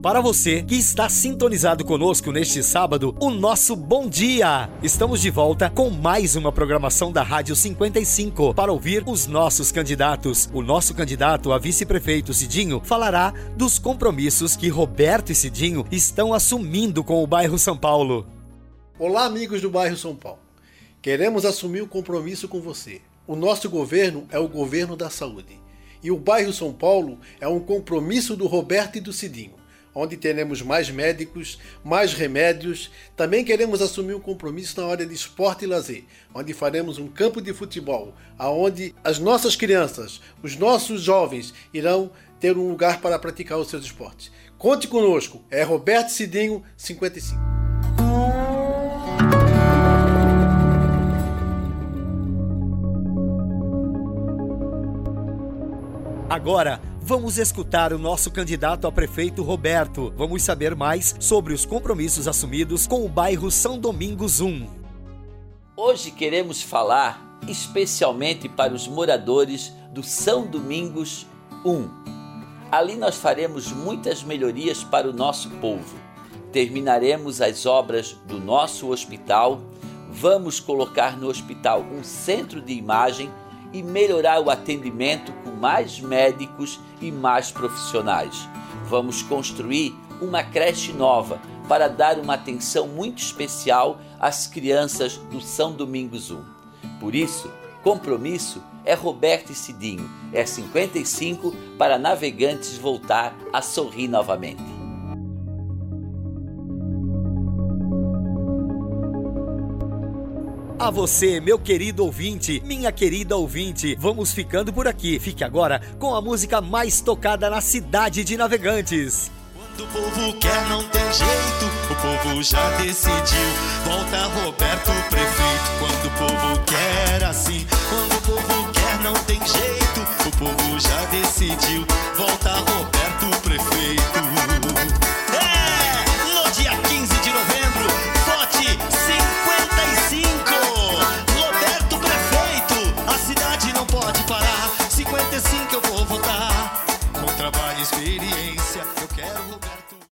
Para você que está sintonizado conosco neste sábado, o nosso bom dia! Estamos de volta com mais uma programação da Rádio 55 para ouvir os nossos candidatos. O nosso candidato a vice-prefeito Cidinho falará dos compromissos que Roberto e Cidinho estão assumindo com o bairro São Paulo. Olá, amigos do bairro São Paulo. Queremos assumir o compromisso com você. O nosso governo é o governo da saúde. E o bairro São Paulo é um compromisso do Roberto e do Cidinho onde teremos mais médicos, mais remédios. Também queremos assumir um compromisso na área de esporte e lazer, onde faremos um campo de futebol, aonde as nossas crianças, os nossos jovens irão ter um lugar para praticar os seus esportes. Conte conosco, é Roberto Cidinho, 55. Agora, Vamos escutar o nosso candidato a prefeito Roberto. Vamos saber mais sobre os compromissos assumidos com o bairro São Domingos 1. Hoje queremos falar especialmente para os moradores do São Domingos 1. Ali nós faremos muitas melhorias para o nosso povo. Terminaremos as obras do nosso hospital, vamos colocar no hospital um centro de imagem e melhorar o atendimento com mais médicos e mais profissionais. Vamos construir uma creche nova para dar uma atenção muito especial às crianças do São Domingos 1. Por isso, compromisso é Roberto e Cidinho, é 55 para navegantes voltar a sorrir novamente. A você, meu querido ouvinte, minha querida ouvinte, vamos ficando por aqui. Fique agora com a música mais tocada na cidade de Navegantes. Quando o povo quer, não tem jeito, o povo já decidiu. Volta Roberto Prefeito. Quando o povo quer assim, quando o povo quer, não tem jeito,